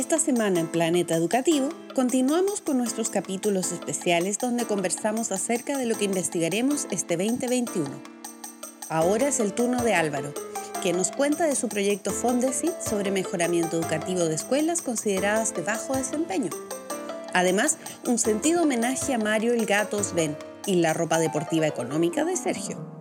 Esta semana en Planeta Educativo continuamos con nuestros capítulos especiales donde conversamos acerca de lo que investigaremos este 2021. Ahora es el turno de Álvaro, que nos cuenta de su proyecto Fondesit sobre mejoramiento educativo de escuelas consideradas de bajo desempeño. Además, un sentido homenaje a Mario el Gato Sven y la ropa deportiva económica de Sergio.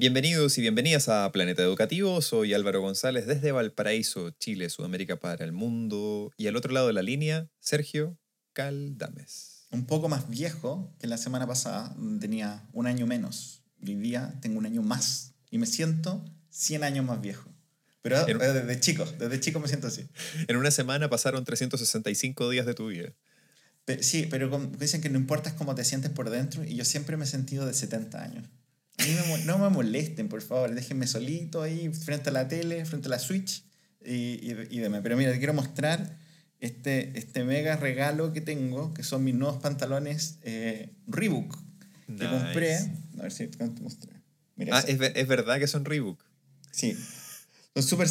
Bienvenidos y bienvenidas a Planeta Educativo. Soy Álvaro González desde Valparaíso, Chile, Sudamérica para el mundo. Y al otro lado de la línea, Sergio Caldames. Un poco más viejo que la semana pasada, tenía un año menos. Hoy día tengo un año más y me siento 100 años más viejo. Pero desde chico, desde chico me siento así. En una semana pasaron 365 días de tu vida. sí, pero dicen que no importa cómo te sientes por dentro y yo siempre me he sentido de 70 años no me molesten, por favor. Déjenme solito ahí frente a la tele, frente a la Switch y, y, demás. Pero mira, te quiero mostrar este, este mega regalo que tengo, que son mis nuevos pantalones eh, Reebok que compré. A ver si te mostré. ah, es, es, verdad que son Reebok. Sí. Son super,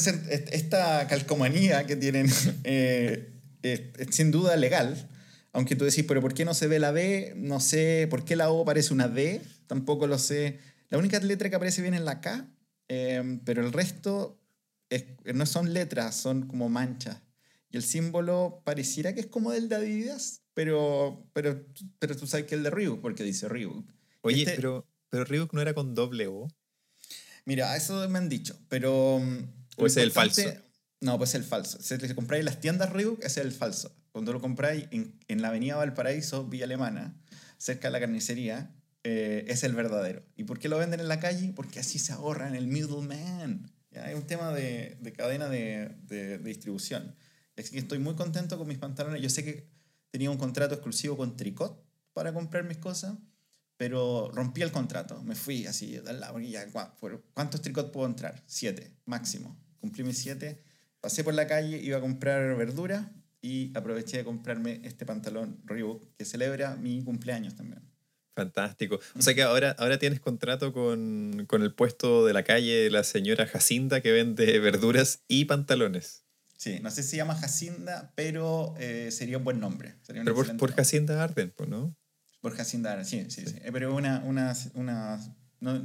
esta calcomanía que tienen eh, es, sin duda legal. Aunque tú decís, pero ¿por qué no se ve la B? No sé, ¿por qué la O parece una D? Tampoco lo sé. La única letra que aparece bien es la K, em, pero el resto no son letras, son como manchas. Y el símbolo pareciera que es como del de Adidas, pero, pero, pero tú sabes que es el de Reebok, porque dice Reebok. Oye, este pero, pero Reebok no era con doble O. Mira, eso me han dicho, pero... ¿O ese es el falso? No, pues es el falso. Si compráis en las tiendas Reebok, ese es el falso. Cuando lo compráis en, en la avenida Valparaíso, Villa Alemana, cerca de la carnicería, eh, es el verdadero. ¿Y por qué lo venden en la calle? Porque así se ahorran el middleman. Hay un tema de, de cadena de, de, distribución. Así que estoy muy contento con mis pantalones. Yo sé que tenía un contrato exclusivo con Tricot para comprar mis cosas, pero rompí el contrato. Me fui así, porque ya, ¿cuántos Tricot puedo entrar? Siete, máximo. Cumplí mis siete. Pasé por la calle, iba a comprar verdura y aproveché de comprarme este pantalón Reebok que celebra mi cumpleaños también. Fantástico. O sea que ahora, ahora tienes contrato con, con el puesto de la calle de la señora Jacinda que vende verduras y pantalones. Sí, no sé si se llama Jacinda, pero eh, sería un buen nombre. pero por, por Jacinda Arden, pues, ¿no? Por Jacinda Arden, sí, sí, sí. Eh, pero una, una, una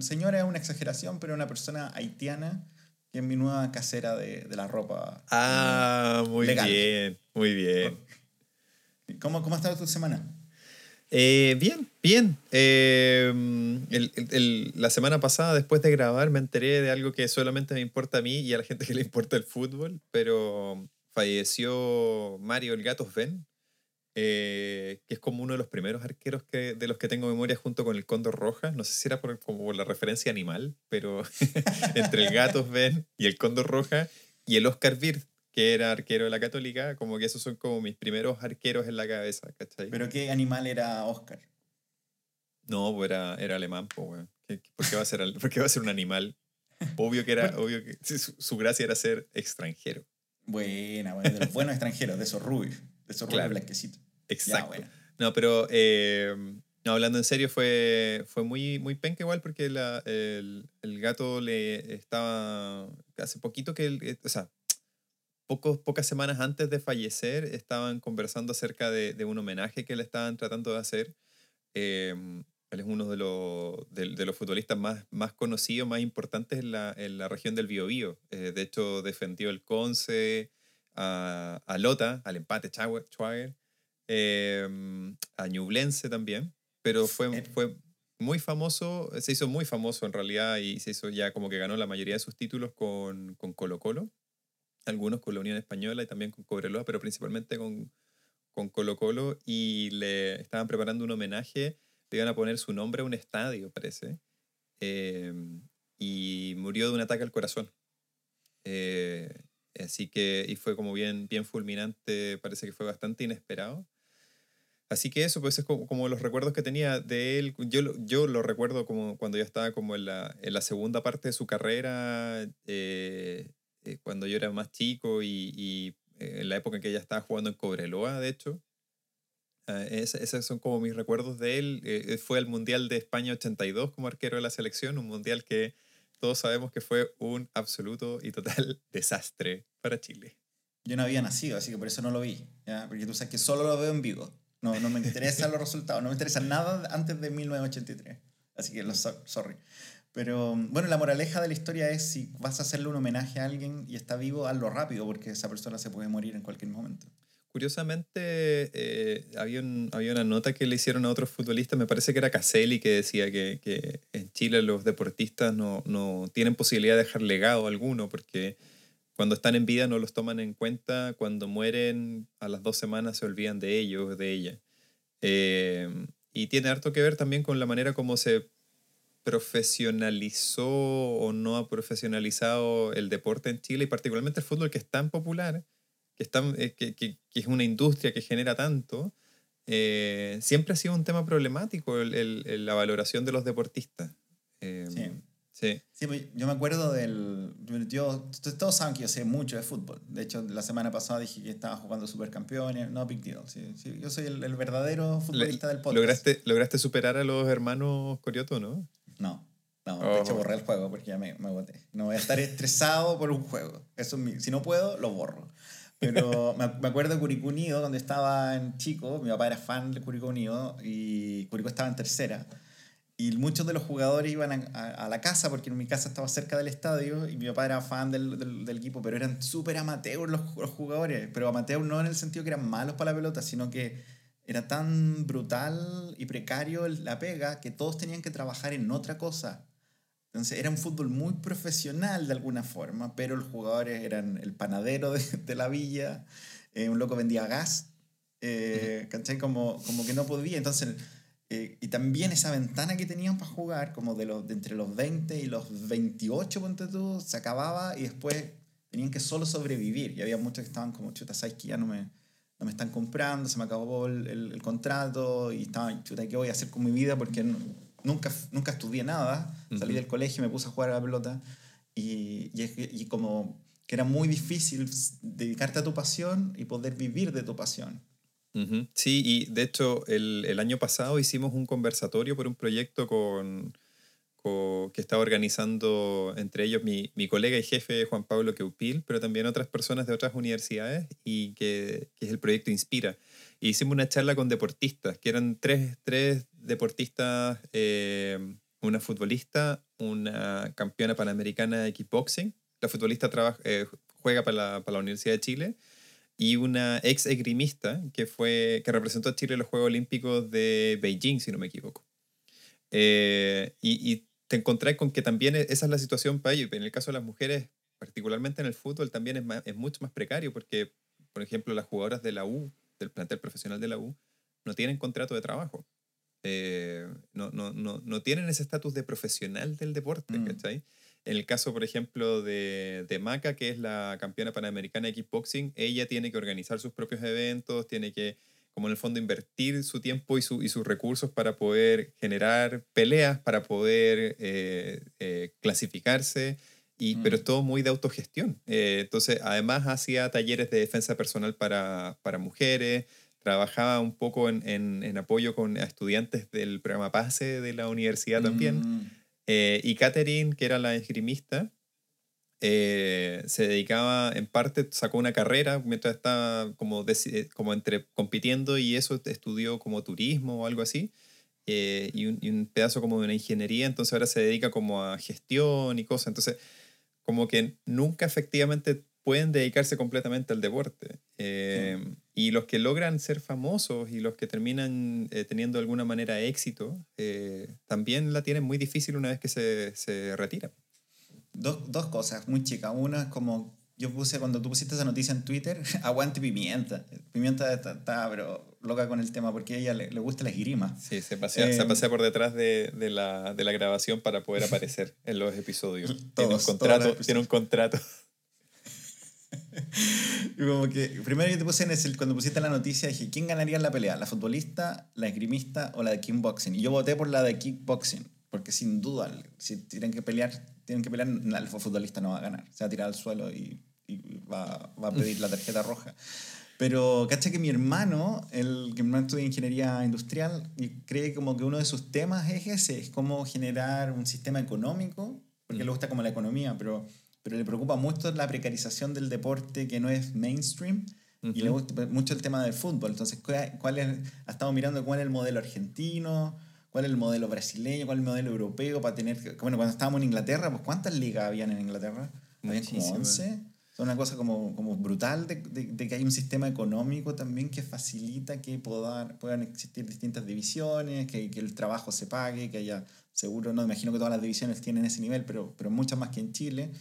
señora es una exageración, pero una persona haitiana que es mi nueva casera de, de la ropa. Ah, muy bien, muy bien. ¿Cómo, ¿Cómo ha estado tu semana? Eh, bien, bien. Eh, la semana pasada, después de grabar, me enteré de algo que solamente me importa a mí y a la gente que le importa el fútbol, pero falleció Mario el Gato Sven, eh, que es como uno de los primeros arqueros que, de los que tengo memoria junto con el Cóndor Roja. No sé si era por, como la referencia animal, pero entre el Gato Sven y el Cóndor Roja y el Oscar Wirth, que era arquero de la Católica, como que esos son como mis primeros arqueros en la cabeza, ¿cachai? ¿Pero qué animal era Oscar? No, pues era, era alemán, pues, ¿Por qué, va a ser, ¿Por va a ser un animal? Obvio que era, obvio que su, gracia era ser extranjero. Buena, bueno, de los buenos extranjeros, de esos rubios, de esos rubios blanquecitos. Exacto. No, pero eh, hablando en serio, fue, fue muy, muy penca igual porque la, el, el, gato le estaba hace poquito que, el, o sea, pocos, pocas semanas antes de fallecer estaban conversando acerca de, de un homenaje que le estaban tratando de hacer. Em, él es uno de los, de, los futbolistas más, más conocidos, más importantes en la, en la región del Biobío. Eh, de hecho, defendió el Conce, a, a Lota, al empate Schwager, eh, a Ñublense también, pero fue, fue muy famoso, se hizo muy famoso en realidad y se hizo ya como que ganó la mayoría de sus títulos con, con Colo Colo algunos con la Unión Española y también con Cobreloa, pero principalmente con, con Colo Colo, y le estaban preparando un homenaje, le iban a poner su nombre a un estadio, parece, em, y murió de un ataque al corazón. Eh, así que, y fue como bien, bien fulminante, parece que fue bastante inesperado. Así que eso, pues es como, los recuerdos que tenía de él. Yo, yo lo recuerdo como cuando ya estaba como en la, en la segunda parte de su carrera, eh, eh, cuando yo era más chico y, eh, en la época en que ella estaba jugando en Cobreloa, de hecho. Ah, esos son como mis recuerdos de él. Eh, fue al Mundial de España 82 como arquero de la selección, un mundial que todos sabemos que fue un absoluto y total desastre para Chile. yo no había nacido, así que por eso no lo vi. ¿ya? Porque tú sabes que solo lo veo en vivo. No, no me interesan los resultados, no me interesa nada antes de 1983. Así que, lo, so- sorry. Pero bueno, la moraleja de la historia es si vas a hacerle un homenaje a alguien y está vivo, hazlo rápido porque esa persona se puede morir en cualquier momento. Curiosamente, eh, había, había una nota que le hicieron a otros futbolistas, me parece que era Caselli, que decía que, que en Chile los deportistas no, no tienen posibilidad de dejar legado alguno, porque cuando están en vida no los toman en cuenta, cuando mueren a las dos semanas se olvidan de ellos, de ella. Eh, y tiene harto que ver también con la manera como se profesionalizó o no ha profesionalizado el deporte en Chile y particularmente el fútbol que es tan popular, que, es tan- eh, que, que- que es una industria que genera tanto, eh, siempre ha sido un tema problemático el- el- la valoración de los deportistas. Eh, Sí. sí. Sí, pues, yo me acuerdo del... Yo, todos saben que yo sé mucho de fútbol. De hecho, la semana pasada dije que estaba jugando supercampeones. No, big deal. Sí, sí, yo soy el, el verdadero futbolista del podcast. ¿Lograste, lograste superar a los hermanos Corioto, ¿no? No, no, Oh. de hecho borré el juego porque ya me, me agoté. No voy a estar estresado por un juego. Eso es mi- si no puedo, lo borro. Pero me, me acuerdo de Curicó Unido, donde estaba en chico, mi papá era fan de Curicó Unido y Curicó estaba en tercera. Y muchos de los jugadores iban a, a- a la casa, porque en mi casa estaba cerca del estadio, y mi papá era fan del, del, del equipo, pero eran súper amateurs los, los jugadores. Pero amateurs no en el sentido que eran malos para la pelota, sino que era tan brutal y precario la pega que todos tenían que trabajar en otra cosa. Entonces era un fútbol muy profesional de alguna forma, pero los jugadores eran el panadero de, de la villa, eh, un loco vendía gas, eh, ¿cachai? Como, como que no podía. Entonces, eh, y también esa ventana que tenían para jugar, como de, los, de entre los 20 y los 28, ponte tú, se acababa y después tenían que solo sobrevivir. Y había muchos que estaban como, chuta, ¿sabes que Ya no me, no me están comprando, se me acabó el, el- el contrato y estaban, chuta, ¿qué voy a hacer con mi vida? Porque no- nunca, nunca estudié nada, salí Ujú. del colegio y me puse a jugar a la pelota y, y, y como que era muy difícil dedicarte a tu pasión y poder vivir de tu pasión. Ujú. Sí, y de hecho el, el año pasado hicimos un conversatorio por un proyecto con, co- que estaba organizando entre ellos mi, mi colega y jefe Juan Pablo Queupil, pero también otras personas de otras universidades y que, que es el proyecto Inspira. Y hicimos una charla con deportistas, que eran tres, tres deportistas, eh, una futbolista, una campeona panamericana de kickboxing, la futbolista trabaja, eh, juega para la, para la Universidad de Chile, y una ex esgrimista que, fue, que representó a Chile en los Juegos Olímpicos de Beijing, si no me equivoco. Eh, y, y te encontrás con que también e- esa es la situación para ellos. En el caso de las mujeres, particularmente en el fútbol, también es, más- es mucho más precario porque, por ejemplo, las jugadoras de la U, del plantel profesional de la U, no tienen contrato de trabajo. Eh, no, no, no, no tienen ese estatus de profesional del deporte, Mm. ¿cachai? En el caso, por ejemplo, de, de Maca, que es la campeona panamericana de kickboxing, ella tiene que organizar sus propios eventos, tiene que, como en el fondo, invertir su tiempo y, su, y sus recursos para poder generar peleas, para poder eh, eh, clasificarse, y, Mm. pero es todo muy de autogestión. Eh, entonces, además, hacía talleres de defensa personal para, para mujeres, trabajaba un poco en, en, en apoyo con estudiantes del programa PASE de la universidad también. Mm. Eh, y Catherine, que era la esgrimista, eh, se dedicaba, en parte, sacó una carrera mientras estaba como, eh, como entre compitiendo y eso estudió como turismo o algo así. eh, y, un, y un pedazo como de una ingeniería, entonces ahora se dedica como a gestión y cosas. Entonces, como que nunca efectivamente pueden dedicarse completamente al deporte. Eh, Y los que logran ser famosos y los que terminan eh, teniendo de alguna manera éxito, también la tienen muy difícil una vez que se, se retiran. Dos, dos cosas muy chicas. Una es como yo puse cuando tú pusiste esa noticia en Twitter, aguante Pimienta. Pimienta está, pero loca con el tema porque a ella le, le gusta la esgrima. Sí, se pasea, se Eh, pasea por detrás de, de la, de la grabación para poder aparecer en los episodios. tiene, un Todos, contrato, tiene un contrato. Y como que, primero yo te puse en ese, cuando pusiste la noticia, dije, ¿quién ganaría en la pelea? ¿La futbolista, la esgrimista o la de kickboxing? Y yo voté por la de kickboxing, porque sin duda, si tienen que pelear, tienen que pelear, el futbolista no va a ganar. Se va a tirar al suelo y, y va, va a pedir la tarjeta roja. Pero, cacha que mi hermano, el que mi hermano estudia ingeniería industrial, cree como que uno de sus temas es ese, es cómo generar un sistema económico, porque Mm. le gusta como la economía, pero pero le preocupa mucho la precarización del deporte que no es mainstream. Y le gusta mucho el tema del fútbol. Entonces, ¿cuál es, ha estado mirando cuál es el modelo argentino, cuál es el modelo brasileño, cuál es el modelo europeo para tener... Bueno, cuando estábamos en Inglaterra, pues ¿cuántas ligas habían en Inglaterra? Habían como 11. Es una cosa como, como brutal de, de, que hay un sistema económico también que facilita que puedan, puedan existir distintas divisiones, que, que, el trabajo se pague, que haya seguro, no imagino que todas las divisiones tienen ese nivel, pero, pero muchas más que en Chile.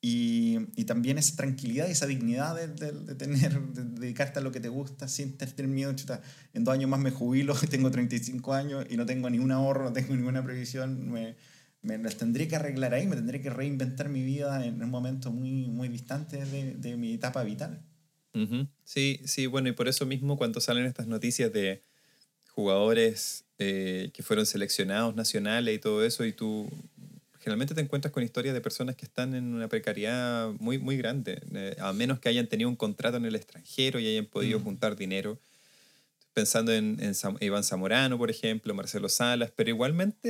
Y, y también esa tranquilidad y esa dignidad de, de, tener, de, dedicarte a lo que te gusta sin tener miedo. Chuta, en dos años más me jubilo, tengo 35 años y no tengo ningún ahorro, no tengo ninguna previsión. Me, me las tendré que arreglar ahí, me tendré que reinventar mi vida en un momento muy, muy distante de, de mi etapa vital. Sí, sí, bueno, y por eso mismo cuando salen estas noticias de jugadores eh, que fueron seleccionados nacionales y todo eso, y tú generalmente te encuentras con historias de personas que están en una precariedad muy, muy grande, eh, a menos que hayan tenido un contrato en el extranjero y hayan podido mm. juntar dinero. Pensando en, en Iván Zamorano, por ejemplo, Marcelo Salas, pero igualmente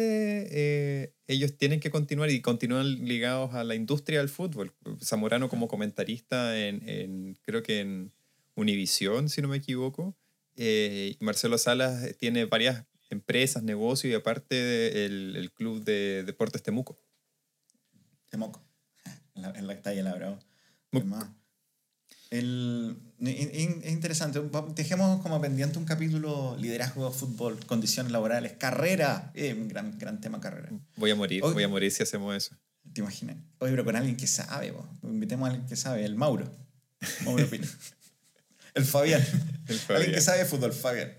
eh, ellos tienen que continuar y continúan ligados a la industria del fútbol. Zamorano como comentarista en, en creo que en Univisión, si no me equivoco. Eh, Marcelo Salas tiene varias empresas, negocios y aparte el, el club de deportes Temuco. En la, en la calle La Bravo. El, es interesante, dejemos como pendiente un capítulo liderazgo, fútbol, condiciones laborales, carrera, eh, un gran, gran tema carrera. Voy a morir, voy a morir si hacemos eso. ¿Te imaginas? Oye, pero con alguien que sabe, invitemos a alguien que sabe, el Mauro. Mauro Pino. el Fabián. El Fabián. Alguien que sabe fútbol, Fabián.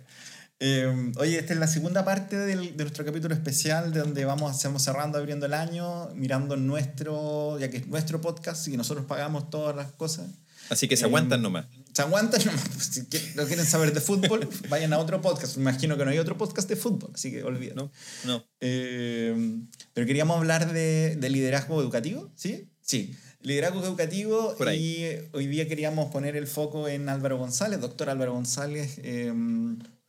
Eh, oye, esta es la segunda parte del, de nuestro capítulo especial, de donde vamos, estamos cerrando, abriendo el año, mirando nuestro, ya que es nuestro podcast y nosotros pagamos todas las cosas. Así que se aguantan em, nomás. Se aguantan nomás. Si no quieren saber de fútbol, vayan a otro podcast. Me imagino que no hay otro podcast de fútbol, así que olviden. No, no. Em, pero queríamos hablar de, de, liderazgo educativo, ¿sí? Sí. Liderazgo educativo y hoy día queríamos poner el foco en Álvaro González, doctor Álvaro González.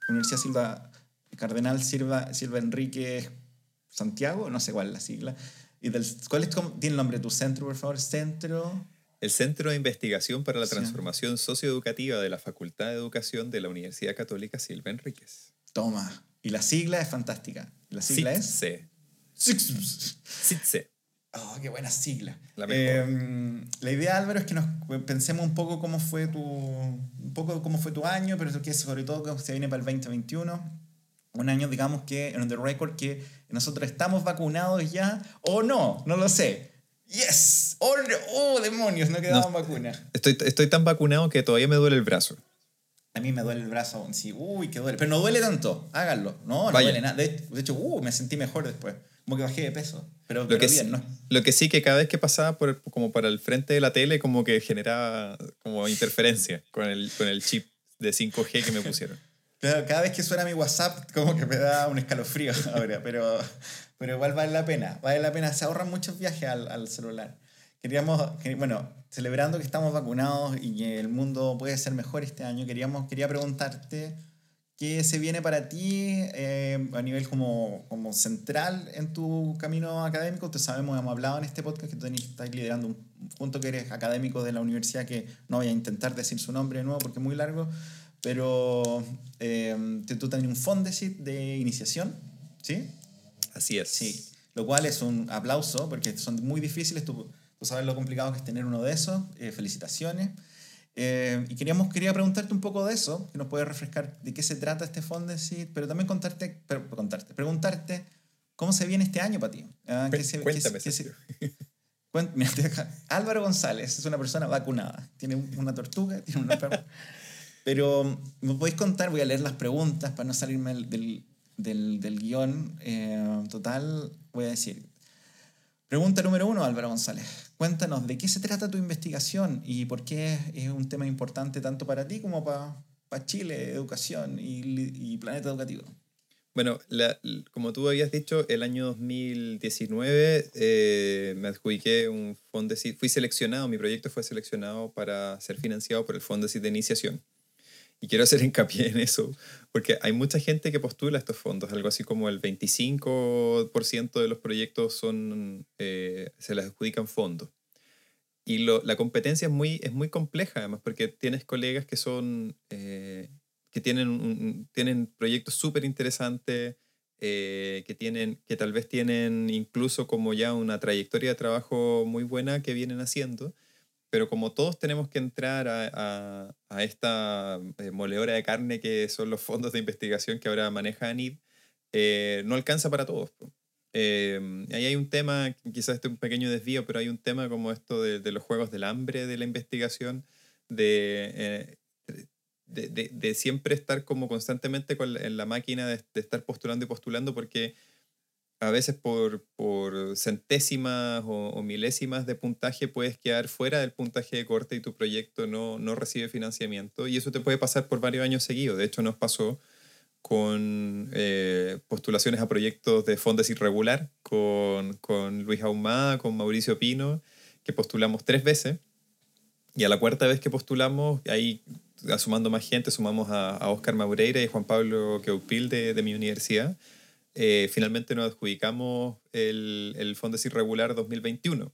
Universidad Silva, Cardenal Silva, Silva Enrique Santiago, no sé cuál es la sigla. ¿Y del, cuál es, tiene el nombre de tu centro, por favor? Centro... El Centro de Investigación para la Transformación Socioeducativa de la Facultad de Educación de la Universidad Católica Silva Enríquez. Toma. Y la sigla es fantástica. ¿La sigla es? SITSE. Oh, qué buena sigla. La, eh, la, idea, Álvaro, es que nos pensemos un poco cómo fue tu, un poco cómo fue tu año, pero que sobre todo que se viene para el 2021. Un año, digamos que, en the record, que nosotros estamos vacunados ya, o no, no lo sé. ¡Yes! ¡Oh, oh demonios! No quedamos vacunas. Estoy, estoy tan vacunado que todavía me duele el brazo. A mí me duele el brazo Sí, uy, que duele. Pero no duele tanto, háganlo. No, no duele nada. De, hecho, uh, me sentí mejor después. Como que bajé de peso. Pero, lo, que bien, sí, ¿no? lo que sí, que cada vez que pasaba por, como para el frente de la tele, como que generaba como interferencia con el, con el chip de 5G que me pusieron. cada vez que suena mi WhatsApp, como que me da un escalofrío ahora, pero, pero igual vale la pena. Vale la pena, se ahorran muchos viajes al, al celular. Queríamos, bueno, celebrando que estamos vacunados y que el mundo puede ser mejor este año, queríamos, quería preguntarte ¿Qué se viene para ti eh, a nivel como, como central en tu camino académico? Te sabemos, hemos hablado en este podcast que tú estás liderando un punto que eres académico de la universidad, que no voy a intentar decir su nombre de nuevo porque es muy largo, pero eh, tú tienes un Fondesit de iniciación, ¿sí? Así es. Sí, lo cual es un aplauso porque son muy difíciles, tú, tú sabes lo complicado que es tener uno de esos, eh, felicitaciones. Eh, y queríamos, quería preguntarte un poco de eso, que nos puede refrescar de qué se trata este Fondesit, pero también contarte, contarte, preguntarte cómo se viene este año para ti. Ah, cuéntame, Álvaro González es una persona vacunada, tiene una tortuga, tiene una perra. pero me podéis contar, voy a leer las preguntas para no salirme del, del, del guion eh, total, voy a decir, Pregunta número uno, Álvaro González. Cuéntanos, ¿de qué se trata tu investigación y por qué es un tema importante tanto para ti como para, Chile, educación y, planeta educativo? Bueno, como tú habías dicho, el año 2019 eh, me adjudiqué un fondo, fui seleccionado, mi proyecto fue seleccionado para ser financiado por el Fondo de Iniciación. Y quiero hacer hincapié en eso, porque hay mucha gente que postula estos fondos, algo así como el 25% de los proyectos son, eh, se les adjudican fondos. y lo, la competencia es muy, es muy compleja, además, porque tienes colegas que son, eh, que tienen, un- tienen proyectos súper interesantes, eh, que, tienen, que tal vez tienen incluso como ya una trayectoria de trabajo muy buena que vienen haciendo, pero como todos tenemos que entrar a, a- a esta eh, moledora de carne que son los fondos de investigación que ahora maneja ANID, eh, no alcanza para todos. Eh, ahí hay un tema, quizás este es un pequeño desvío, pero hay un tema como esto de, de los juegos del hambre de la investigación, de, eh, de, de- siempre estar como constantemente con en la máquina de estar postulando y postulando, porque a veces por, por centésimas o, o milésimas de puntaje puedes quedar fuera del puntaje de corte y tu proyecto no, no recibe financiamiento. Y eso te puede pasar por varios años seguidos. De hecho, nos pasó con eh, postulaciones a proyectos de fondos irregular, con, con Luis Ahumada, con Mauricio Pino, que postulamos tres veces. Y a la cuarta vez que postulamos, ahí sumando más gente, sumamos a, a Oscar Maureira y Juan Pablo Queupil de, de mi universidad. Eh, finalmente nos adjudicamos el, el Fondes Irregular 2021.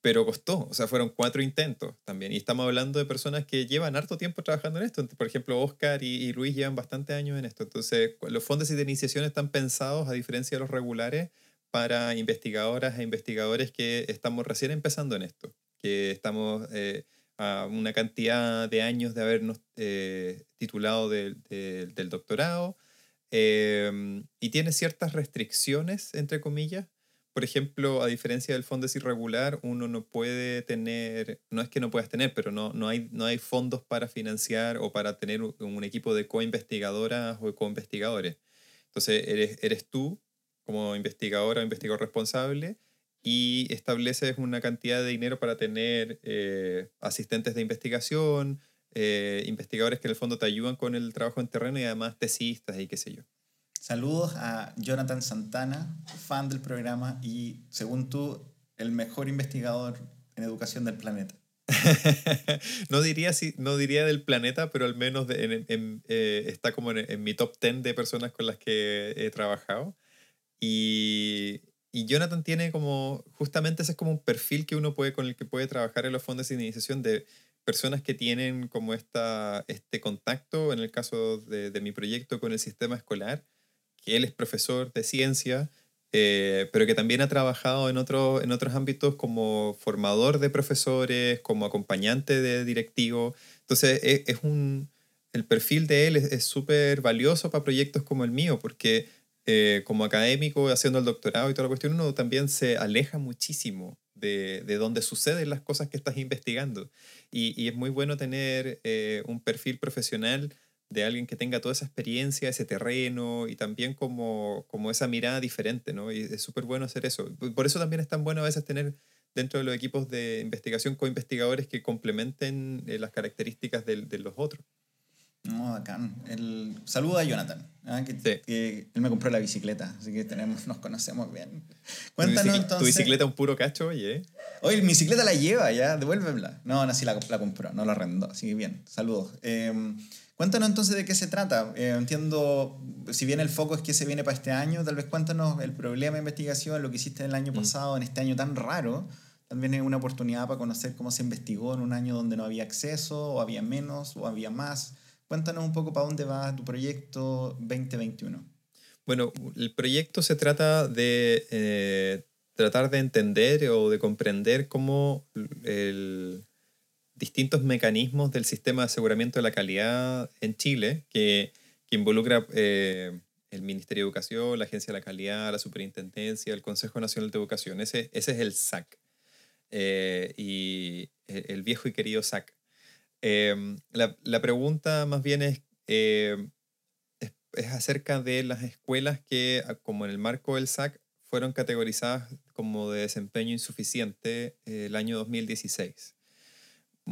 Pero costó, o sea, fueron cuatro intentos también. Y estamos hablando de personas que llevan harto tiempo trabajando en esto. Por ejemplo, Oscar y, Luis llevan bastante años en esto. Entonces, los fondos de iniciación están pensados, a diferencia de los regulares, para investigadoras e investigadores que estamos recién empezando en esto. Que estamos eh, a una cantidad de años de habernos eh, titulado del- del doctorado. Eh, y tiene ciertas restricciones, entre comillas, por ejemplo, a diferencia del fondo es irregular, uno no puede tener, no es que no puedas tener, pero no, no, hay, no hay fondos para financiar o para tener un, un equipo de co-investigadoras o co-investigadores. Entonces, eres, eres tú como investigadora o investigador responsable y estableces una cantidad de dinero para tener eh, asistentes de investigación, eh, investigadores que en el fondo te ayudan con el trabajo en terreno y además tesistas y qué sé yo. Saludos a Jonathan Santana, fan del programa y, según tú, el mejor investigador en educación del planeta. no, diría no diría del planeta, pero al menos de- en- en- eh, está como en, en mi top 10 de personas con las que he trabajado. Y, y Jonathan tiene como, justamente ese es como un perfil que uno puede, con el que puede trabajar en los fondos de iniciación de personas que tienen como esta, este contacto, en el caso de, mi proyecto con el sistema escolar, que él es profesor de ciencia, eh, pero que también ha trabajado en, otro, en otros ámbitos como formador de profesores, como acompañante de directivo. Entonces, es, es un, el perfil de él es es súper valioso para proyectos como el mío, porque eh, como académico, haciendo el doctorado y toda la cuestión, uno también se aleja muchísimo de, de donde suceden las cosas que estás investigando. Y, y es muy bueno tener eh, un perfil profesional de alguien que tenga toda esa experiencia, ese terreno y también como, como esa mirada diferente, ¿no? Y es súper bueno hacer eso. Por eso también es tan bueno a veces tener dentro de los equipos de investigación co-investigadores que complementen eh, las características del- de, los otros. No, bacán. El... Saludo a Jonathan, ¿ah? que, Sí. que él me compró la bicicleta, así que tenemos, nos conocemos bien. Tu, Cuéntanos bicicleta, entonces. tu bicicleta un puro cacho, oye. ¿eh? Oye, mi bicicleta la lleva ya, devuélvemela. No, no, sí la, la compró, no la arrendó, así que bien, saludos. Eh, cuéntanos entonces de qué se trata. Eh, entiendo, si bien el foco es que se viene para este año, tal vez cuéntanos el problema de investigación, lo que hiciste el año Mm. pasado, en este año tan raro. También es una oportunidad para conocer cómo se investigó en un año donde no había acceso, o había menos, o había más. Cuéntanos un poco para dónde va tu proyecto 2021. Bueno, el proyecto se trata de eh, tratar de entender o de comprender cómo el, distintos mecanismos del sistema de aseguramiento de la calidad en Chile, que, que involucra eh, el Ministerio de Educación, la Agencia de la Calidad, la Superintendencia, el Consejo Nacional de Educación. Ese, ese es el SAC. eh, y el, el viejo y querido SAC. Eh, la, la pregunta más bien es, eh, es, es acerca de las escuelas que, ah, como en el marco del SAC, fueron categorizadas como de desempeño insuficiente eh, el año 2016.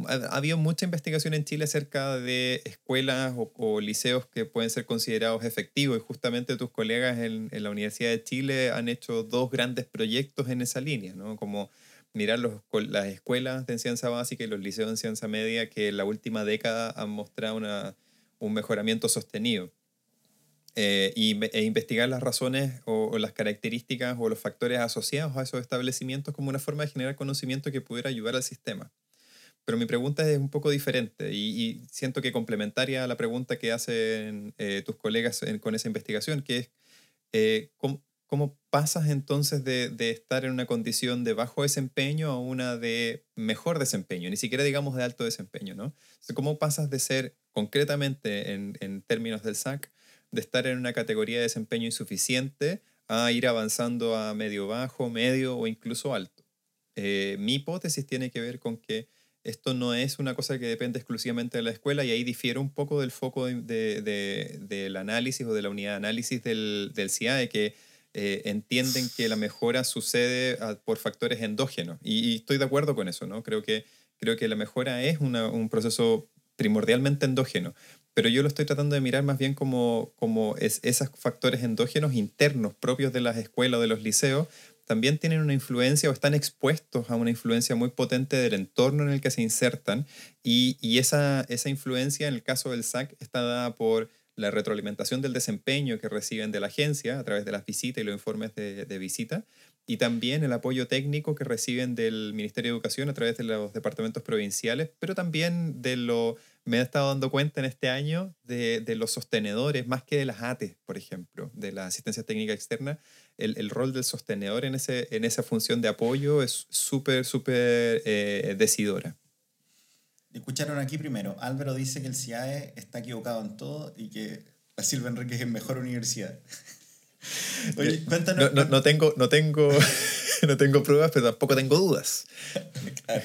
Ha, ha habido mucha investigación en Chile acerca de escuelas o, o liceos que pueden ser considerados efectivos y justamente tus colegas en, en la Universidad de Chile han hecho dos grandes proyectos en esa línea, ¿no? como mirar los, las escuelas de enseñanza básica y los liceos de enseñanza media que en la última década han mostrado una, un mejoramiento sostenido. eh, y, e investigar las razones o, o, las características o los factores asociados a esos establecimientos como una forma de generar conocimiento que pudiera ayudar al sistema. Pero mi pregunta es un poco diferente y, y siento que complementaria a la pregunta que hacen eh, tus colegas con esa investigación, que es eh, ¿cómo, ¿cómo, pasas entonces de, de, estar en una condición de bajo desempeño a una de mejor desempeño, ni siquiera digamos de alto desempeño, ¿no? ¿Cómo pasas de ser concretamente en, en términos del SAC, de estar en una categoría de desempeño insuficiente a ir avanzando a medio bajo, medio o incluso alto? Eh, mi hipótesis tiene que ver con que esto no es una cosa que depende exclusivamente de la escuela y ahí difiere un poco del foco de, de, del análisis o de la unidad de análisis del, del CIAE, que eh, entienden que la mejora sucede por factores endógenos. Y, estoy de acuerdo con eso, ¿no? Creo que, creo que la mejora es un proceso primordialmente endógeno, pero yo lo estoy tratando de mirar más bien como, como es, esos factores endógenos internos propios de las escuelas o de los liceos también tienen una influencia o están expuestos a una influencia muy potente del entorno en el que se insertan y, y esa, esa influencia en el caso del SAC está dada por la retroalimentación del desempeño que reciben de la agencia a través de las visitas y los informes de, de visita y también el apoyo técnico que reciben del Ministerio de Educación a través de los departamentos provinciales, pero también de lo, me he estado dando cuenta en este año, de, de los sostenedores, más que de las ATES, por ejemplo, de la asistencia técnica externa, el, el, rol del sostenedor en, ese, en esa función de apoyo es súper, súper eh, decidora. Escucharon aquí primero, Álvaro dice que el CIAE está equivocado en todo y que la Silva Enrique es mejor universidad. Oye, cuéntanos. No, no, no, tengo, no, tengo, no tengo pruebas, pero tampoco tengo dudas. claro.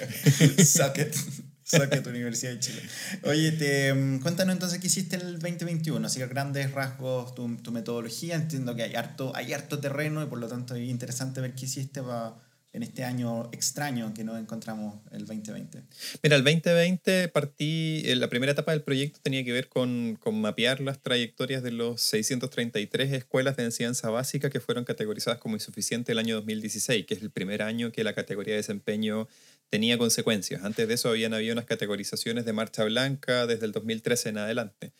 Suck it, Universidad de Chile. Oye, te, cuéntanos entonces qué hiciste el 2021. Así que grandes rasgos, tu, tu metodología. Entiendo que hay harto, hay harto terreno y por lo tanto es interesante ver qué hiciste para en este año extraño que nos encontramos el 2020? Mira, el 2020 partí, la primera etapa del proyecto tenía que ver con, con, mapear las trayectorias de los 633 escuelas de enseñanza básica que fueron categorizadas como insuficiente el año 2016, que es el primer año que la categoría de desempeño tenía consecuencias. Antes de eso habían habido unas categorizaciones de marcha blanca desde el 2013 en adelante.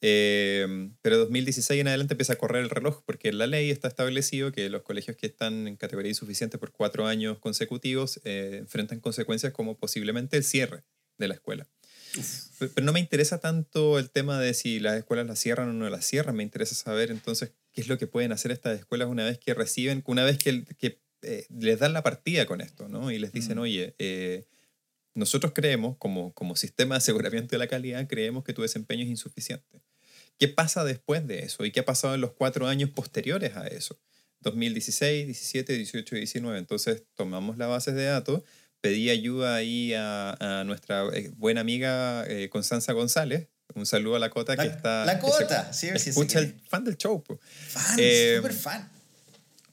Eh, pero 2016 en adelante empieza a correr el reloj porque en la ley está establecido que los colegios que están en categoría insuficiente por cuatro años consecutivos eh, enfrentan consecuencias como posiblemente el cierre de la escuela. Pero, pero no me interesa tanto el tema de si las escuelas las cierran o no las cierran, me interesa saber entonces qué es lo que pueden hacer estas escuelas una vez que reciben, una vez que, que eh, les dan la partida con esto, ¿no? Y les dicen, mm. oye, eh, nosotros creemos, como, como sistema de aseguramiento de la calidad, creemos que tu desempeño es insuficiente. ¿Qué pasa después de eso? ¿Y qué ha pasado en los cuatro años posteriores a eso? 2016, 17, 18 y 19. Entonces tomamos la base de datos, pedí ayuda ahí a, a nuestra eh, buena amiga eh, Constanza González. Un saludo a la Cota que está... La Cota, sí, sí, Escucha el fan del show. Fan, eh, súper fan.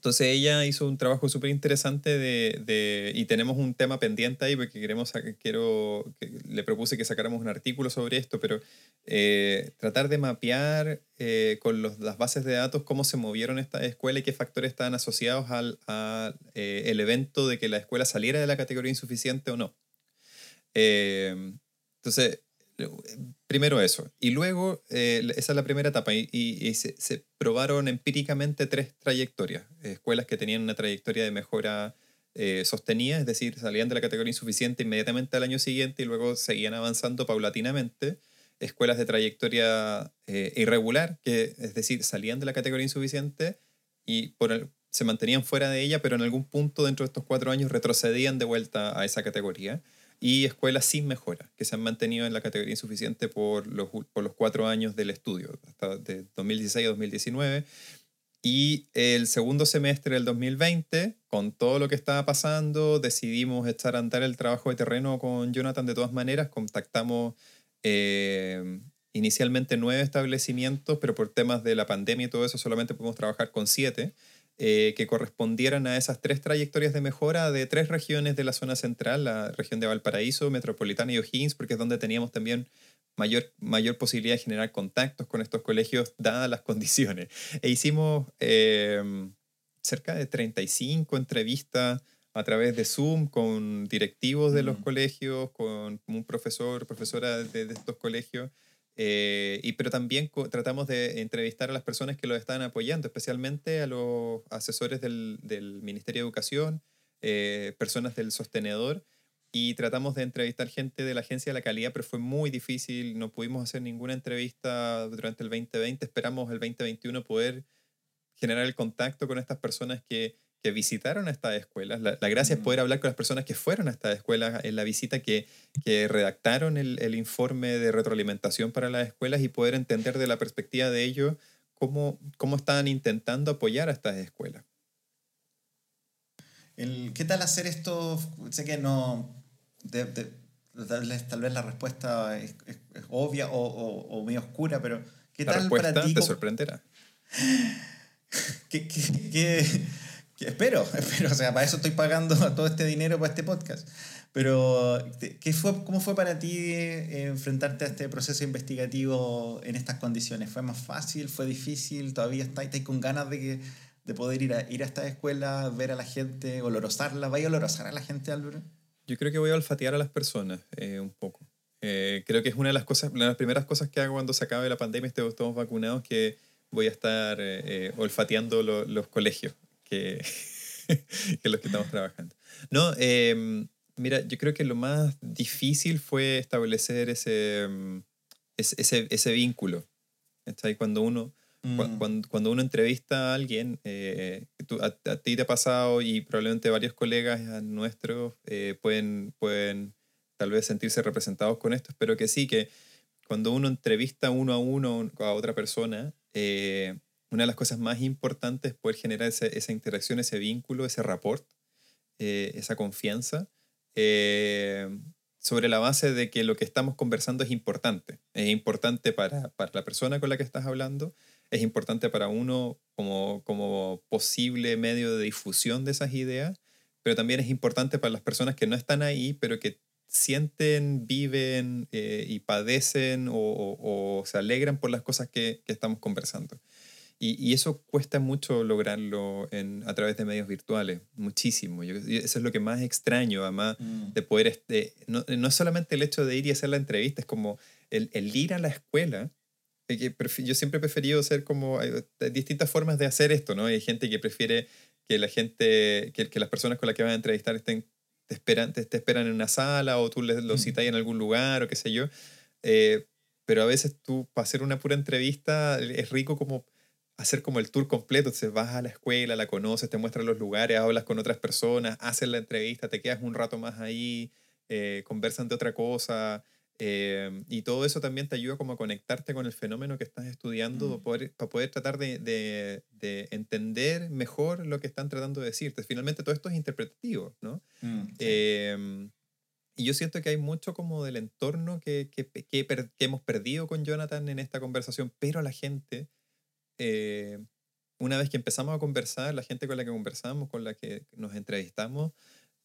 Entonces ella hizo un trabajo súper interesante de, de, y tenemos un tema pendiente ahí porque queremos, quiero, le propuse que sacáramos un artículo sobre esto, pero eh, tratar de mapear eh, con los, las bases de datos cómo se movieron esta escuela y qué factores estaban asociados al a, eh, el evento de que la escuela saliera de la categoría insuficiente o no. Eh, entonces, primero eso. Y luego, eh, esa es la primera etapa, y, se, probaron empíricamente tres trayectorias. Escuelas que tenían una trayectoria de mejora eh, sostenida, es decir, salían de la categoría insuficiente inmediatamente al año siguiente y luego seguían avanzando paulatinamente. Escuelas de trayectoria eh, irregular, que es decir, salían de la categoría insuficiente y por el, se mantenían fuera de ella, pero en algún punto dentro de estos cuatro años retrocedían de vuelta a esa categoría y escuelas sin mejora, que se han mantenido en la categoría insuficiente por los, por los cuatro años del estudio, hasta de 2016 a 2019. Y el segundo semestre del 2020, con todo lo que estaba pasando, decidimos echar a andar el trabajo de terreno con Jonathan de todas maneras. Contactamos eh, inicialmente nueve establecimientos, pero por temas de la pandemia y todo eso solamente pudimos trabajar con siete eh, que correspondieran a esas tres trayectorias de mejora de tres regiones de la zona central, la región de Valparaíso, Metropolitana y O'Higgins, porque es donde teníamos también mayor, mayor posibilidad de generar contactos con estos colegios dadas las condiciones. E hicimos eh, cerca de 35 entrevistas a través de Zoom con directivos de los mm. colegios, con un profesor, profesora de, de estos colegios, Eh, y, pero también tratamos de entrevistar a las personas que lo están apoyando, especialmente a los asesores del, del Ministerio de Educación, eh, personas del sostenedor, y tratamos de entrevistar gente de la Agencia de la Calidad, pero fue muy difícil, no pudimos hacer ninguna entrevista durante el 2020, esperamos el 2021 poder generar el contacto con estas personas que, que visitaron estas escuelas. La, gracia es poder hablar con las personas que fueron a estas escuelas en la visita, que, que redactaron el, el, informe de retroalimentación para las escuelas y poder entender de la perspectiva de ellos cómo, cómo están intentando apoyar a estas escuelas. El, ¿Qué tal hacer esto? Sé que no... De, tal, vez, tal, vez, la respuesta es, obvia o, o, o, medio oscura, pero ¿qué la tal respuesta para ti? te sorprenderá. ¿Qué, qué, qué Espero, espero, o sea, para eso estoy pagando todo este dinero para este podcast. Pero, ¿qué fue, ¿cómo fue para ti eh, enfrentarte a este proceso investigativo en estas condiciones? ¿Fue más fácil? ¿Fue difícil? ¿Todavía estáis, con ganas de, que, de poder ir a, ir a estas escuelas, ver a la gente, olorosarla? ¿Vais a olorosar a la gente, Álvaro? Yo creo que voy a olfatear a las personas eh, un poco. Eh, creo que es una de las cosas, una de las primeras cosas que hago cuando se acabe la pandemia y estemos vacunados, que voy a estar olfateando los colegios que, que los que estamos trabajando. No, em, mira, yo creo que lo más difícil fue establecer ese, em, ese, ese, vínculo. ahí Cuando uno, mm. cuando, cuando, uno entrevista a alguien, eh, a, ti te ha pasado y probablemente varios colegas nuestros eh, pueden, pueden tal vez sentirse representados con esto, pero que sí, que cuando uno entrevista uno a uno a otra persona, eh, una de las cosas más importantes es poder generar esa interacción, ese vínculo, ese rapport, eh, esa confianza, eh, sobre la base de que lo que estamos conversando es importante. Es importante para, para, la persona con la que estás hablando, es importante para uno como, como posible medio de difusión de esas ideas, pero también es importante para las personas que no están ahí, pero que sienten, viven eh, y padecen o, o, se alegran por las cosas que, que estamos conversando. Y, eso cuesta mucho lograrlo en, a través de medios virtuales, muchísimo. Yo, eso es lo que más extraño, además mm. de poder, este, no, no solamente el hecho de ir y hacer la entrevista, es como el, el ir a la escuela. Yo siempre he preferido ser como, hay distintas formas de hacer esto, ¿no? Hay gente que prefiere que la gente, que, que las personas con las que van a entrevistar estén, te esperan, te, esperan en una sala o tú les, los mm. citas en algún lugar o qué sé yo. Eh, pero a veces tú, para hacer una pura entrevista, es rico como hacer como el tour completo. Entonces vas a la escuela, la conoces, te muestran los lugares, hablas con otras personas, haces la entrevista, te quedas un rato más ahí, eh, conversan de otra cosa. Eh, y todo eso también te ayuda como a conectarte con el fenómeno que estás estudiando mm. para poder tratar de, de, entender mejor lo que están tratando de decirte. Finalmente todo esto es interpretativo, ¿no? Mm, em, y yo siento que hay mucho como del entorno que, que, que, que, hemos perdido con Jonathan en esta conversación, pero la gente eh, una vez que empezamos a conversar, la gente con la que conversamos, con la que nos entrevistamos,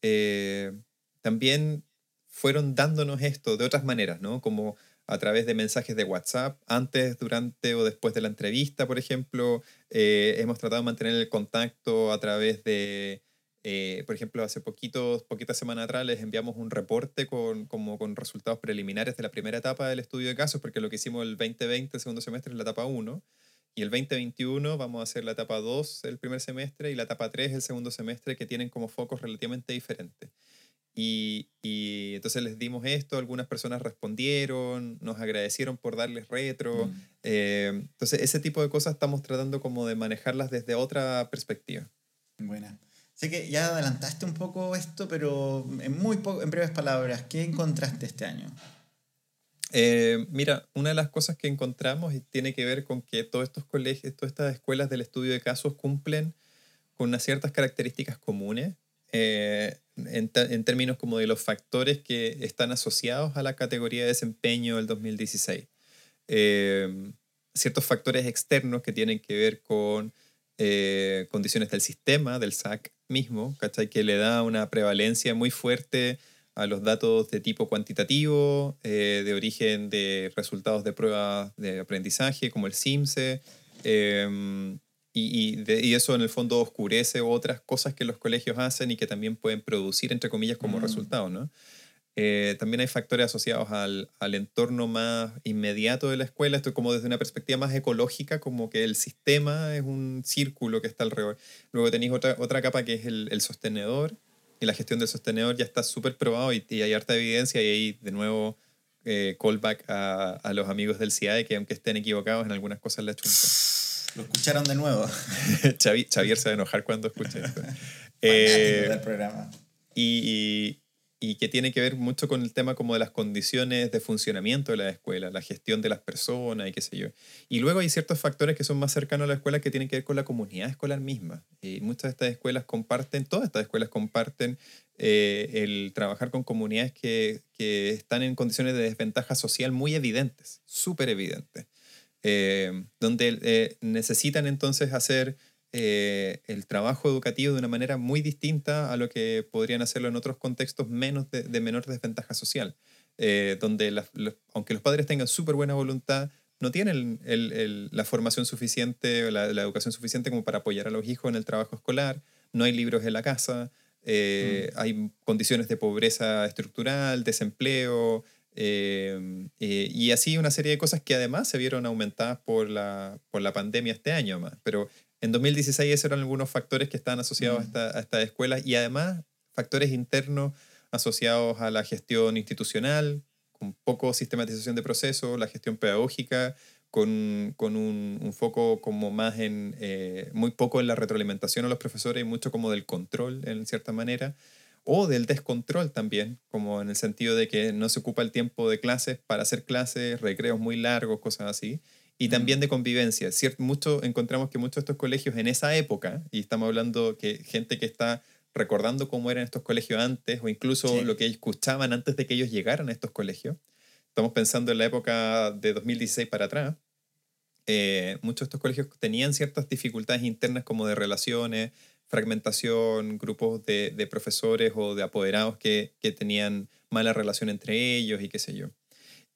eh, también fueron dándonos esto de otras maneras, ¿no? Como a través de mensajes de WhatsApp, antes, durante o después de la entrevista, por ejemplo. Eh, hemos tratado de mantener el contacto a través de, por ejemplo, hace poquitos, poquitas semanas atrás les enviamos un reporte con, como con resultados preliminares de la primera etapa del estudio de casos, porque lo que hicimos el 2020, el segundo semestre, es la etapa 1. Y el 2021 vamos a hacer la etapa 2 el primer semestre y la etapa 3 el segundo semestre, que tienen como focos relativamente diferentes. Y, y, entonces les dimos esto, algunas personas respondieron, nos agradecieron por darles retro. Mm. Eh, entonces ese tipo de cosas estamos tratando como de manejarlas desde otra perspectiva. Buena. Sé que ya adelantaste un poco esto, pero en muy en breves palabras, ¿qué encontraste este año? Eh, mira, una de las cosas que encontramos tiene que ver con que todos estos colegios, todas estas escuelas del estudio de casos cumplen con unas ciertas características comunes eh, en, en, términos como de los factores que están asociados a la categoría de desempeño del 2016. Eh, ciertos factores externos que tienen que ver con condiciones del sistema, del SAC mismo, ¿cachai? Que le da una prevalencia muy fuerte a los datos de tipo cuantitativo, eh, de origen de resultados de pruebas de aprendizaje, como el SIMSE, em, y, y, eso en el fondo oscurece otras cosas que los colegios hacen y que también pueden producir, entre comillas, como mm. resultados, ¿no? Eh, también hay factores asociados al, al, entorno más inmediato de la escuela, esto como desde una perspectiva más ecológica, como que el sistema es un círculo que está alrededor. Luego tenéis otra, otra capa que es el, el sostenedor, y la gestión del sostenedor ya está súper probado y, y, hay harta evidencia y ahí de nuevo eh, callback a, a, los amigos del CIAE que aunque estén equivocados en algunas cosas la chunta. Lo escucharon de nuevo. Xavier, se va a enojar cuando escuche esto. eh, del programa. Y, y que tiene que ver mucho con el tema como de las condiciones de funcionamiento de la escuela, la gestión de las personas y qué sé yo. Y luego hay ciertos factores que son más cercanos a la escuela que tienen que ver con la comunidad escolar misma. Y muchas de estas escuelas comparten, todas estas escuelas comparten eh, el trabajar con comunidades que, que, están en condiciones de desventaja social muy evidentes, súper evidentes, eh, donde eh, necesitan entonces hacer eh, el trabajo educativo de una manera muy distinta a lo que podrían hacerlo en otros contextos menos de, de menor desventaja social, eh, donde los, aunque los padres tengan súper buena voluntad, no tienen el, el, la formación suficiente la, la, educación suficiente como para apoyar a los hijos en el trabajo escolar, no hay libros en la casa, eh, mm. hay condiciones de pobreza estructural, desempleo, eh, eh, y así una serie de cosas que además se vieron aumentadas por la, por la pandemia este año más. Pero en 2016 esos eran algunos factores que estaban asociados mm. a, esta, a estas escuelas y además factores internos asociados a la gestión institucional, con poco sistematización de procesos, la gestión pedagógica, con, con un, un, foco como más en, eh, muy poco en la retroalimentación a los profesores y mucho como del control en cierta manera, o del descontrol también, como en el sentido de que no se ocupa el tiempo de clases para hacer clases, recreos muy largos, cosas así y también de convivencia. Cierto, mucho, encontramos que muchos de estos colegios en esa época, y estamos hablando que gente que está recordando cómo eran estos colegios antes, o incluso sí. lo que escuchaban antes de que ellos llegaran a estos colegios, estamos pensando en la época de 2016 para atrás, eh, muchos de estos colegios tenían ciertas dificultades internas como de relaciones, fragmentación, grupos de, de profesores o de apoderados que, que tenían mala relación entre ellos y qué sé yo.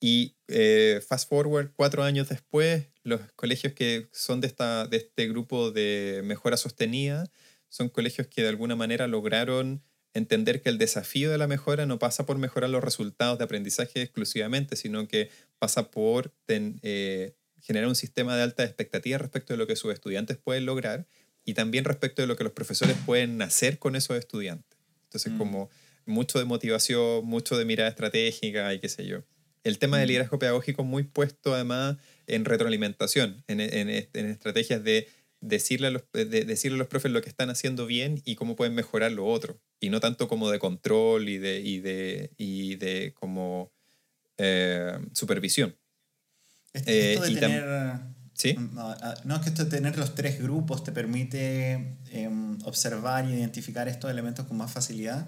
Y eh, fast forward, cuatro años después, los colegios que son de, esta, de este grupo de mejora sostenida son colegios que de alguna manera lograron entender que el desafío de la mejora no pasa por mejorar los resultados de aprendizaje exclusivamente, sino que pasa por ten, eh, generar un sistema de alta expectativa respecto de lo que sus estudiantes pueden lograr y también respecto de lo que los profesores pueden hacer con esos estudiantes. Entonces, mm. como mucho de motivación, mucho de mirada estratégica y qué sé yo. El tema del liderazgo pedagógico muy puesto además en retroalimentación, en, en, en estrategias de decirle, a los, de decirle a los profes lo que están haciendo bien y cómo pueden mejorar lo otro. Y no tanto como de control y de, y de, y de como eh, supervisión. Esto, eh, esto de tener... ¿Sí? No, es que esto de tener los tres grupos te permite eh, observar y identificar estos elementos con más facilidad.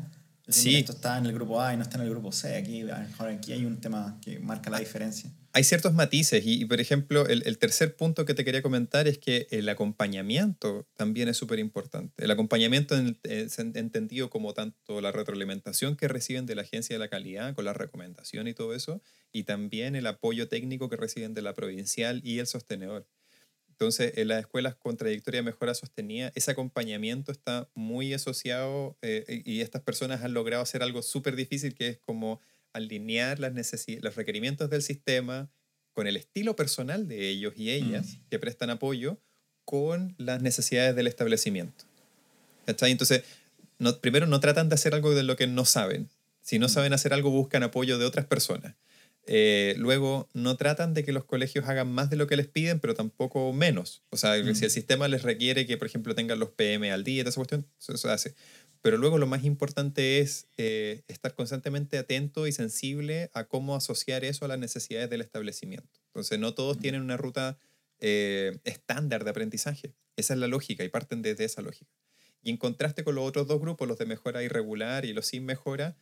Sí. Esto está en el grupo A y no está en el grupo C. Aquí, aquí hay un tema que marca la diferencia. Hay ciertos matices y, y por ejemplo, el, el, tercer punto que te quería comentar es que el acompañamiento también es súper importante. El acompañamiento es entendido como tanto la retroalimentación que reciben de la agencia de la calidad con la recomendación y todo eso, y también el apoyo técnico que reciben de la provincial y el sostenedor. Entonces, en las escuelas con trayectoria de mejora sostenida, ese acompañamiento está muy asociado eh, y estas personas han logrado hacer algo súper difícil que es como alinear las los requerimientos del sistema con el estilo personal de ellos y ellas mm. que prestan apoyo con las necesidades del establecimiento. ¿Cachai? Entonces, no, primero no tratan de hacer algo de lo que no saben. Si no mm. saben hacer algo, buscan apoyo de otras personas. Eh, luego, no tratan de que los colegios hagan más de lo que les piden, pero tampoco menos. O sea, mm. si el sistema les requiere que, por ejemplo, tengan los PM al día, esa cuestión, eso se hace. Pero luego lo más importante es eh, estar constantemente atento y sensible a cómo asociar eso a las necesidades del establecimiento. Entonces, no todos mm. tienen una ruta eh, estándar de aprendizaje. Esa es la lógica y parten desde esa lógica. Y en contraste con los otros dos grupos, los de mejora irregular y los sin mejora,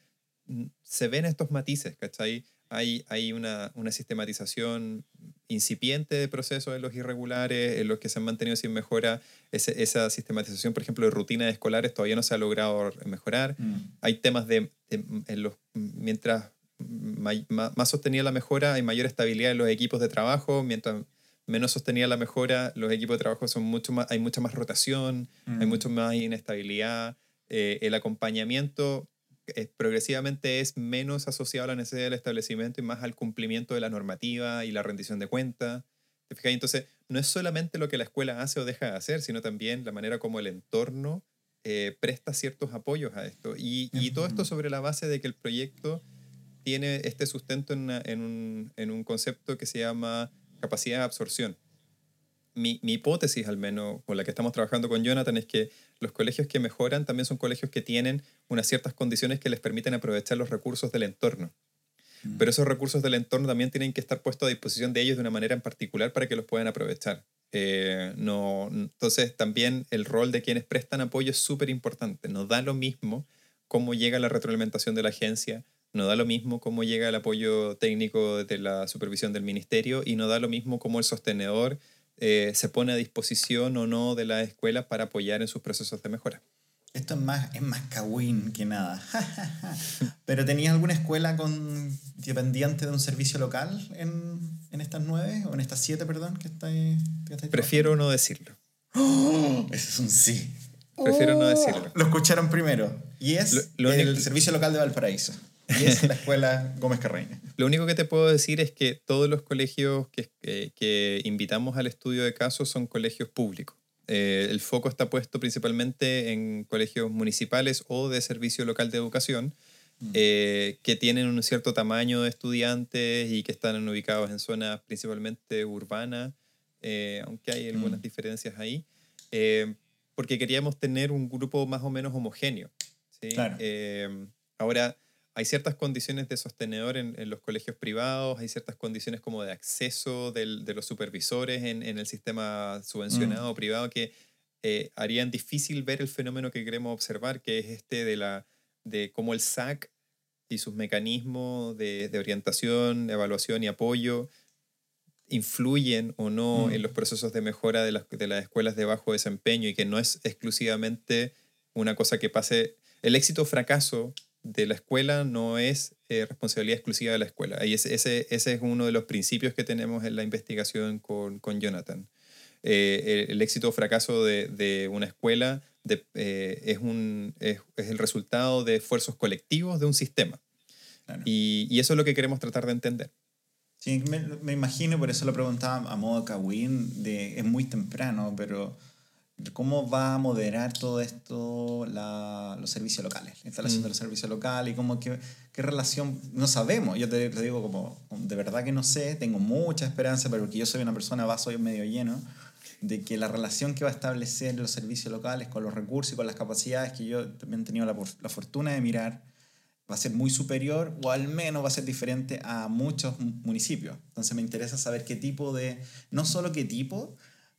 se ven estos matices, ¿cachai? Hay, hay una, una, sistematización incipiente de procesos en los irregulares, en los que se han mantenido sin mejora. Ese, esa sistematización, por ejemplo, de rutinas escolares todavía no se ha logrado mejorar. Mm. Hay temas de, de en los, mientras más, más sostenida la mejora, hay mayor estabilidad en los equipos de trabajo, mientras menos sostenida la mejora, los equipos de trabajo son mucho más, hay mucha más rotación, mm. hay mucho más inestabilidad. Eh, el acompañamiento eh, progresivamente es menos asociado a la necesidad del establecimiento y más al cumplimiento de la normativa y la rendición de cuentas. ¿Te fijas? Entonces, no es solamente lo que la escuela hace o deja de hacer, sino también la manera como el entorno eh, presta ciertos apoyos a esto. Y, y, todo esto sobre la base de que el proyecto tiene este sustento en, en, un, en un concepto que se llama capacidad de absorción mi, mi, hipótesis, al menos con la que estamos trabajando con Jonathan, es que los colegios que mejoran también son colegios que tienen unas ciertas condiciones que les permiten aprovechar los recursos del entorno. Mm. Pero esos recursos del entorno también tienen que estar puestos a disposición de ellos de una manera en particular para que los puedan aprovechar. Eh, no, entonces, también el rol de quienes prestan apoyo es súper importante. No da lo mismo cómo llega la retroalimentación de la agencia, no da lo mismo cómo llega el apoyo técnico de la supervisión del ministerio y no da lo mismo cómo el sostenedor eh, se pone a disposición o no de la escuela para apoyar en sus procesos de mejora. Esto es más, es más kawin que nada. ¿Pero tenías alguna escuela con, dependiente de un servicio local en, en estas nueve, o en estas siete, perdón, que estáis, Prefiero no decirlo. ¡Oh! Ese es un sí. Prefiero no decirlo. Lo escucharon primero. Y es el servicio local de Valparaíso. Y es la escuela Gómez Carreño. Lo único que te puedo decir es que todos los colegios que, que, invitamos al estudio de casos son colegios públicos. Eh, el foco está puesto principalmente en colegios municipales o de servicio local de educación, mm. eh, que tienen un cierto tamaño de estudiantes y que están ubicados en zonas principalmente urbanas, eh, aunque hay algunas mm. diferencias ahí, porque queríamos tener un grupo más o menos homogéneo. ¿sí? Claro. ahora, hay ciertas condiciones de sostenedor en, los colegios privados, hay ciertas condiciones como de acceso de los supervisores en, el sistema subvencionado mm. privado que eh, harían difícil ver el fenómeno que queremos observar, que es este de, la, de cómo el SAC y sus mecanismos de, orientación, evaluación y apoyo influyen o no en mm. los procesos de mejora de las, de las escuelas de bajo desempeño y que no es exclusivamente una cosa que pase. El éxito o fracaso de la escuela no es eh, responsabilidad exclusiva de la escuela. Y ese, ese, ese, es uno de los principios que tenemos en la investigación con, con Jonathan. Eh, el, éxito o fracaso de, de una escuela de, eh, es, un, es, es, el resultado de esfuerzos colectivos de un sistema. Y, y, eso es lo que queremos tratar de entender. Sí, me, me imagino, por eso lo preguntaba a modo Kawin, de, es muy temprano, pero cómo va a moderar todo esto la, los servicios locales, la instalación mm. de los servicios locales y cómo qué, qué relación, no sabemos, yo te, digo como, de verdad que no sé, tengo mucha esperanza, pero porque yo soy una persona vaso medio lleno, de que la relación que va a establecer los servicios locales con los recursos y con las capacidades que yo también he tenido la, la fortuna de mirar, va a ser muy superior o al menos va a ser diferente a muchos municipios. Entonces me interesa saber qué tipo de, no solo qué tipo,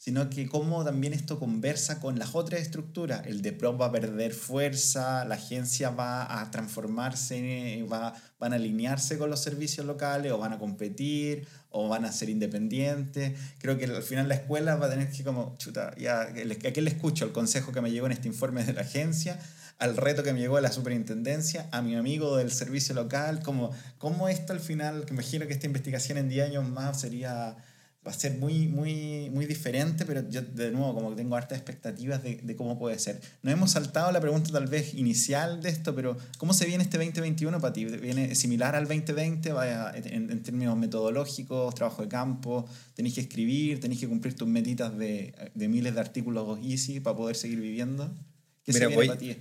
sino que cómo también esto conversa con las otras estructuras. El DEPROP va a perder fuerza, la agencia va a transformarse, va, van a alinearse con los servicios locales o van a competir o van a ser independientes. Creo que al final la escuela va a tener que como, chuta, ya, ¿a quién le escucho? El consejo que me llegó en este informe de la agencia, al reto que me llegó de la superintendencia, a mi amigo del servicio local, como, cómo esto al final, que imagino que esta investigación en 10 años más sería va a ser muy, muy, muy diferente, pero yo de nuevo como que tengo hartas expectativas de, de, cómo puede ser. Nos hemos saltado la pregunta tal vez inicial de esto, pero ¿cómo se viene este 2021 para ti? ¿Viene similar al 2020 vaya, en, en términos metodológicos, trabajo de campo? ¿Tenéis que escribir? ¿Tenéis que cumplir tus metitas de, de miles de artículos easy para poder seguir viviendo? ¿Qué Mira, se viene para ti?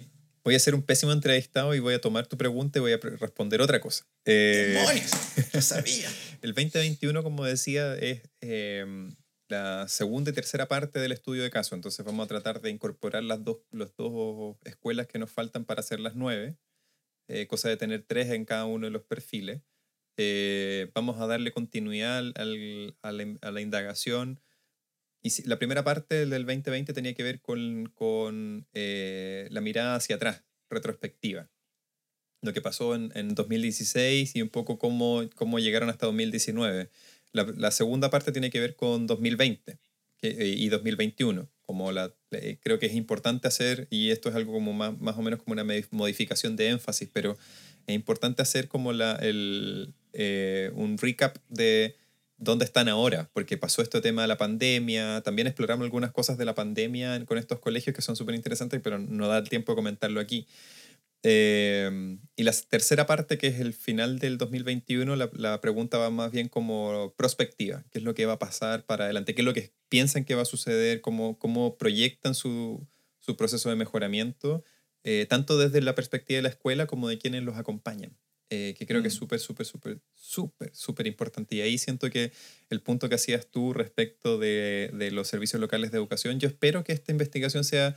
voy a ser un pésimo entrevistado y voy a tomar tu pregunta y voy a responder otra cosa. Eh, ¡Demonios! sabía! El 2021, como decía, es em, la segunda y tercera parte del estudio de caso. Entonces vamos a tratar de incorporar las dos, las dos escuelas que nos faltan para hacer las nueve, eh, cosa de tener tres en cada uno de los perfiles. Eh, vamos a darle continuidad al, a, la, a la indagación y la primera parte del 2020 tenía que ver con, con eh, la mirada hacia atrás, retrospectiva. Lo que pasó en, en 2016 y un poco cómo, cómo llegaron hasta 2019. La, la, segunda parte tiene que ver con 2020 eh, y 2021. Como la, eh, creo que es importante hacer, y esto es algo como más, más o menos como una modificación de énfasis, pero es importante hacer como la, el, un recap de dónde están ahora, porque pasó este tema de la pandemia, también exploramos algunas cosas de la pandemia con estos colegios que son súper interesantes, pero no da el tiempo de comentarlo aquí. Eh, y la tercera parte, que es el final del 2021, la, la, pregunta va más bien como prospectiva. ¿Qué es lo que va a pasar para adelante? ¿Qué es lo que piensan que va a suceder? ¿Cómo, cómo proyectan su, su proceso de mejoramiento? Eh, tanto desde la perspectiva de la escuela como de quienes los acompañan. Eh, que creo que es mm. súper, súper, súper, súper, súper importante. Y ahí siento que el punto que hacías tú respecto de, de los servicios locales de educación, yo espero que esta investigación sea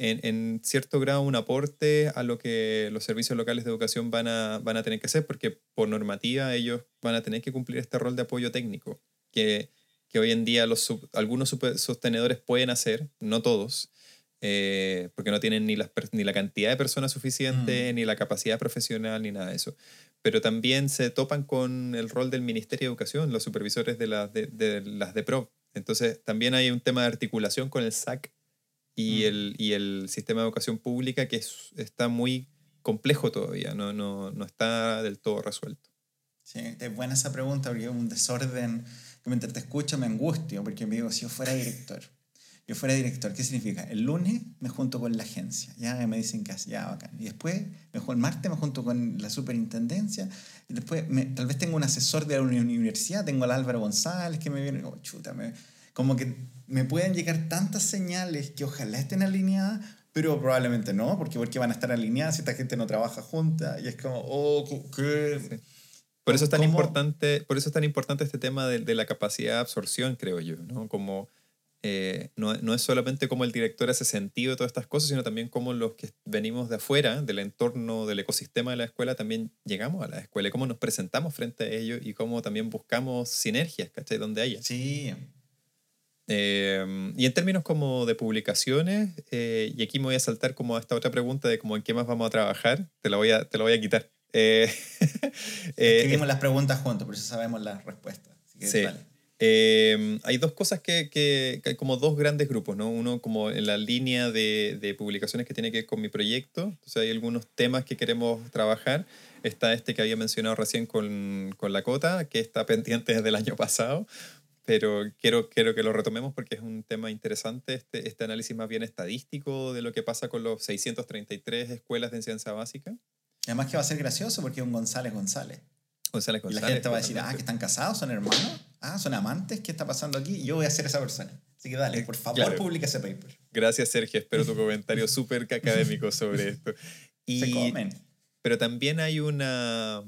en, cierto grado un aporte a lo que los servicios locales de educación van a, van a tener que hacer, porque por normativa ellos van a tener que cumplir este rol de apoyo técnico, que, que hoy en día los algunos sostenedores pueden hacer, no todos, eh, porque no tienen ni, las, ni la cantidad de personas suficiente, mm. ni la capacidad profesional, ni nada de eso. Pero también se topan con el rol del Ministerio de Educación, los supervisores de, las de, de las de PRO. Entonces, también hay un tema de articulación con el SAC y, mm. el, y el sistema de educación pública que está muy complejo todavía, no, no, no está del todo resuelto. Sí, es buena esa pregunta porque es un desorden que mientras te escucho me angustio porque me digo, si yo fuera director, yo fuera director, ¿qué significa? El lunes me junto con la agencia, ya me dicen que ya bacán. Y después, el martes me junto con la superintendencia, y después tal vez tengo un asesor de la universidad, tengo al Álvaro González que me viene, como chuta, me, como que me pueden llegar tantas señales que ojalá estén alineadas, pero probablemente no, porque porque van a estar alineadas si esta gente no trabaja junta y es como, oh, ¿qué? Por eso es tan importante, por eso es tan importante este tema de, de, la capacidad de absorción, creo yo, ¿no? Como eh, no, no, es solamente cómo el director hace sentido de todas estas cosas, sino también cómo los que venimos de afuera, del entorno, del ecosistema de la escuela, también llegamos a la escuela, y cómo nos presentamos frente a ellos y cómo también buscamos sinergias, ¿cachai? Donde haya. Sí. Eh, y en términos como de publicaciones, eh, y aquí me voy a saltar como a esta otra pregunta de cómo en qué más vamos a trabajar, te la voy a, te la voy a quitar. Escribimos las preguntas juntos, por eso sabemos las respuestas. sí. Em, hay dos cosas que, que, hay como dos grandes grupos, ¿no? Uno como en la línea de, de, publicaciones que tiene que ver con mi proyecto, entonces hay algunos temas que queremos trabajar. Está este que había mencionado recién con, con la cota, que está pendiente desde el año pasado, pero quiero, quiero que lo retomemos porque es un tema interesante, este, este análisis más bien estadístico de lo que pasa con los 633 escuelas de enseñanza básica. Además que va a ser gracioso porque es un González González. González González. Y la gente va a decir, ah, que están casados, son hermanos ah, son amantes, ¿qué está pasando aquí? Yo voy a ser esa persona. Así que dale, por favor, publica ese paper. Gracias, Sergio. Espero tu comentario súper académico sobre esto. Y, Se comen. Pero también hay una...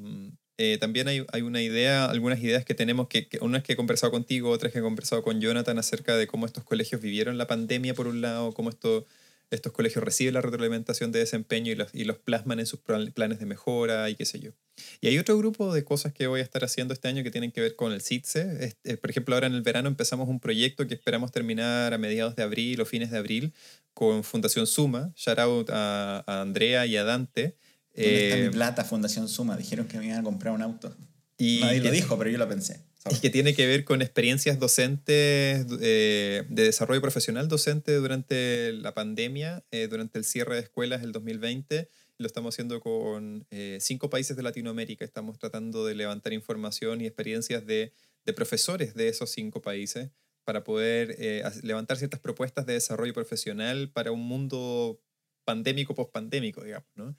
Eh, también hay, hay, una idea, algunas ideas que tenemos, que, que unas que he conversado contigo, otras que he conversado con Jonathan acerca de cómo estos colegios vivieron la pandemia, por un lado, cómo esto, estos colegios reciben la retroalimentación de desempeño y los, y los plasman en sus planes de mejora y qué sé yo. Y hay otro grupo de cosas que voy a estar haciendo este año que tienen que ver con el CITSE. Eh, por ejemplo, ahora en el verano empezamos un proyecto que esperamos terminar a mediados de abril o fines de abril con Fundación Suma. Shout out a, Andrea y a Dante. ¿Dónde está mi eh, plata, Fundación Suma? Dijeron que me iban a comprar un auto. Y Nadie lo dijo, pero yo lo pensé. Y que tiene que ver con experiencias docentes, eh, de desarrollo profesional docente durante la pandemia, durante el cierre de escuelas del 2020 lo estamos haciendo con eh, cinco países de Latinoamérica. Estamos tratando de levantar información y experiencias de, de profesores de esos cinco países para poder eh, levantar ciertas propuestas de desarrollo profesional para un mundo pandémico, post-pandémico, digamos, ¿no?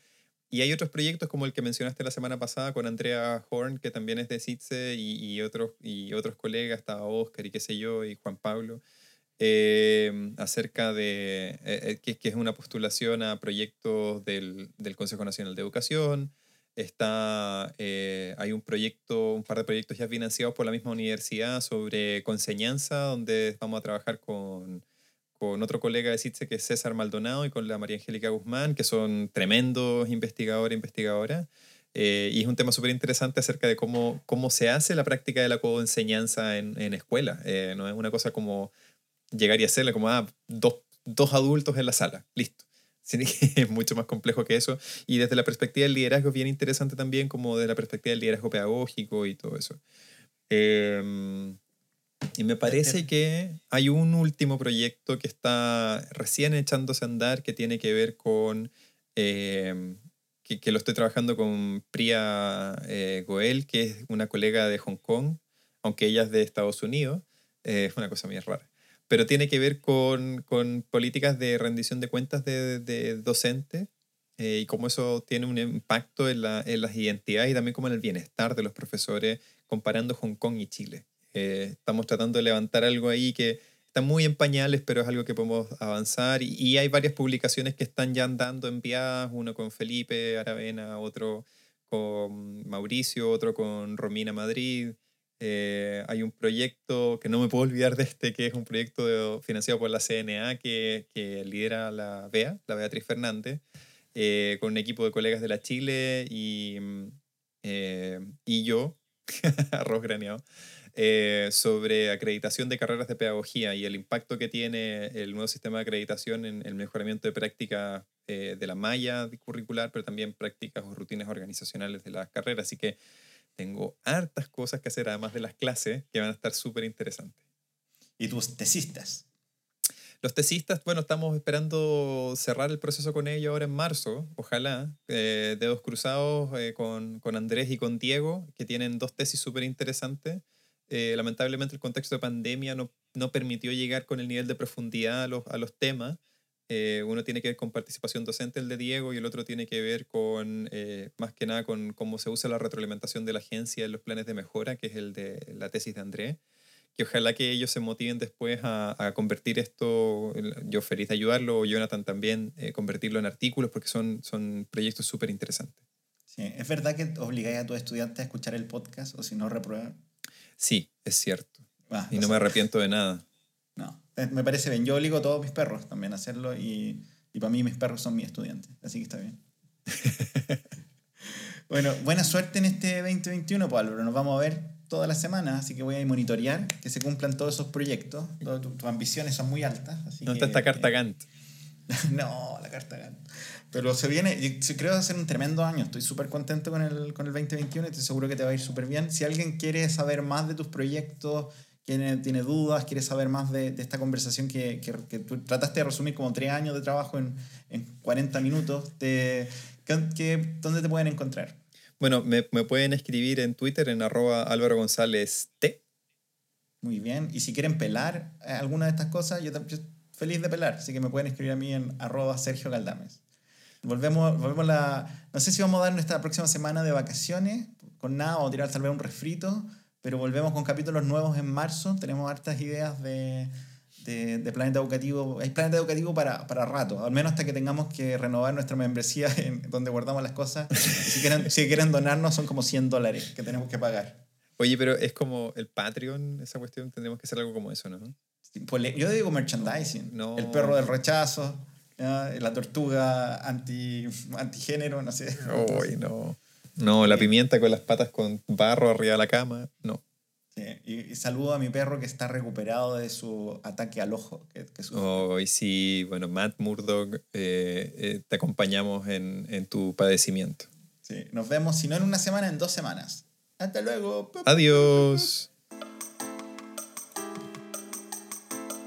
Y hay otros proyectos como el que mencionaste la semana pasada con Andrea Horn, que también es de CITSE, y, y otros, y otros colegas, estaba Oscar y qué sé yo, y Juan Pablo, Em, acerca de eh, eh, que, que, es una postulación a proyectos del, del Consejo Nacional de Educación. Está, eh, hay un proyecto, un par de proyectos ya financiados por la misma universidad sobre conseñanza, donde vamos a trabajar con, con otro colega de CITSE que es César Maldonado y con la María Angélica Guzmán, que son tremendos investigadores e investigadoras. y es un tema súper interesante acerca de cómo, cómo se hace la práctica de la coenseñanza en, en escuela. no es una cosa como llegar y hacerle como, ah, dos, dos adultos en la sala, listo. Es mucho más complejo que eso. Y desde la perspectiva del liderazgo es bien interesante también, como de la perspectiva del liderazgo pedagógico y todo eso. Em, y me parece que hay un último proyecto que está recién echándose a andar que tiene que ver con, em, que, que, lo estoy trabajando con Priya eh, Goel, que es una colega de Hong Kong, aunque ella es de Estados Unidos. Eh, es una cosa muy rara pero tiene que ver con, con políticas de rendición de cuentas de, de docentes eh, y cómo eso tiene un impacto en, la, en, las identidades y también como en el bienestar de los profesores comparando Hong Kong y Chile. Eh, estamos tratando de levantar algo ahí que está muy en pañales, pero es algo que podemos avanzar y, y hay varias publicaciones que están ya andando enviadas, uno con Felipe Aravena, otro con Mauricio, otro con Romina Madrid. Eh, hay un proyecto que no me puedo olvidar de este, que es un proyecto financiado por la CNA que, que lidera la BEA, la Beatriz Fernández, eh, con un equipo de colegas de la Chile y, eh, y yo, arroz graneado, sobre acreditación de carreras de pedagogía y el impacto que tiene el nuevo sistema de acreditación en el mejoramiento de prácticas de la malla curricular, pero también prácticas o rutinas organizacionales de las carreras. Así que tengo hartas cosas que hacer, además de las clases, que van a estar súper interesantes. ¿Y tus tesistas? Los tesistas, bueno, estamos esperando cerrar el proceso con ellos ahora en marzo, ojalá. Eh, dedos cruzados eh, con, con, Andrés y con Diego, que tienen dos tesis súper interesantes. Eh, lamentablemente el contexto de pandemia no, no, permitió llegar con el nivel de profundidad a los, a los temas, eh, uno tiene que ver con participación docente, el de Diego, y el otro tiene que ver con, eh, más que nada, con cómo se usa la retroalimentación de la agencia en los planes de mejora, que es el de la tesis de Andrés. Que ojalá que ellos se motiven después a, convertir esto, yo feliz de ayudarlo, Jonathan también, eh, convertirlo en artículos, porque son, son proyectos súper interesantes. Sí, ¿Es verdad que obligáis a tus estudiantes a escuchar el podcast o si no reprueban? Sí, es cierto. Ah, y no me arrepiento de nada. No, eh, me parece bien. Yo obligo a todos mis perros también a hacerlo y, y para mí mis perros son mis estudiantes, así que está bien. bueno, buena suerte en este 2021, Pablo. Nos vamos a ver toda la semana, así que voy a monitorear que se cumplan todos esos proyectos. Tus, ambiciones son muy altas. Así ¿Dónde está esta carta Gantt? no, la carta Gantt. Pero se viene, creo que va a ser un tremendo año. Estoy súper contento con el, con el 2021 y estoy seguro que te va a ir súper bien. Si alguien quiere saber más de tus proyectos, tiene, tiene dudas, quiere saber más de, de esta conversación que, que, que, tú trataste de resumir como tres años de trabajo en, en 40 minutos, te, ¿qué, ¿dónde te pueden encontrar? Bueno, me, me, pueden escribir en Twitter en arroba Álvaro González T. Muy bien. Y si quieren pelar alguna de estas cosas, yo, yo feliz de pelar, así que me pueden escribir a mí en arroba Sergio Galdames. Volvemos, volvemos la... No sé si vamos a dar nuestra próxima semana de vacaciones con nada o tirar tal vez un refrito pero volvemos con capítulos nuevos en marzo. Tenemos hartas ideas de, de, de Planeta Educativo. Hay Planeta Educativo para, para rato, al menos hasta que tengamos que renovar nuestra membresía en donde guardamos las cosas. si, quieren, si quieren donarnos, son como 100 dólares que tenemos que pagar. Oye, pero es como el Patreon, esa cuestión, tendríamos que hacer algo como eso, ¿no? Yo digo merchandising. No. El perro del rechazo, la tortuga anti, antigénero, no sé. Uy, no. No, la pimienta con las patas con barro arriba de la cama, no. Sí, y, saludo a mi perro que está recuperado de su ataque al ojo. Que, que oh, y sí, bueno, Matt Murdock, eh, eh, te acompañamos en, en, tu padecimiento. Sí, nos vemos, si no en una semana, en dos semanas. Hasta luego. Adiós.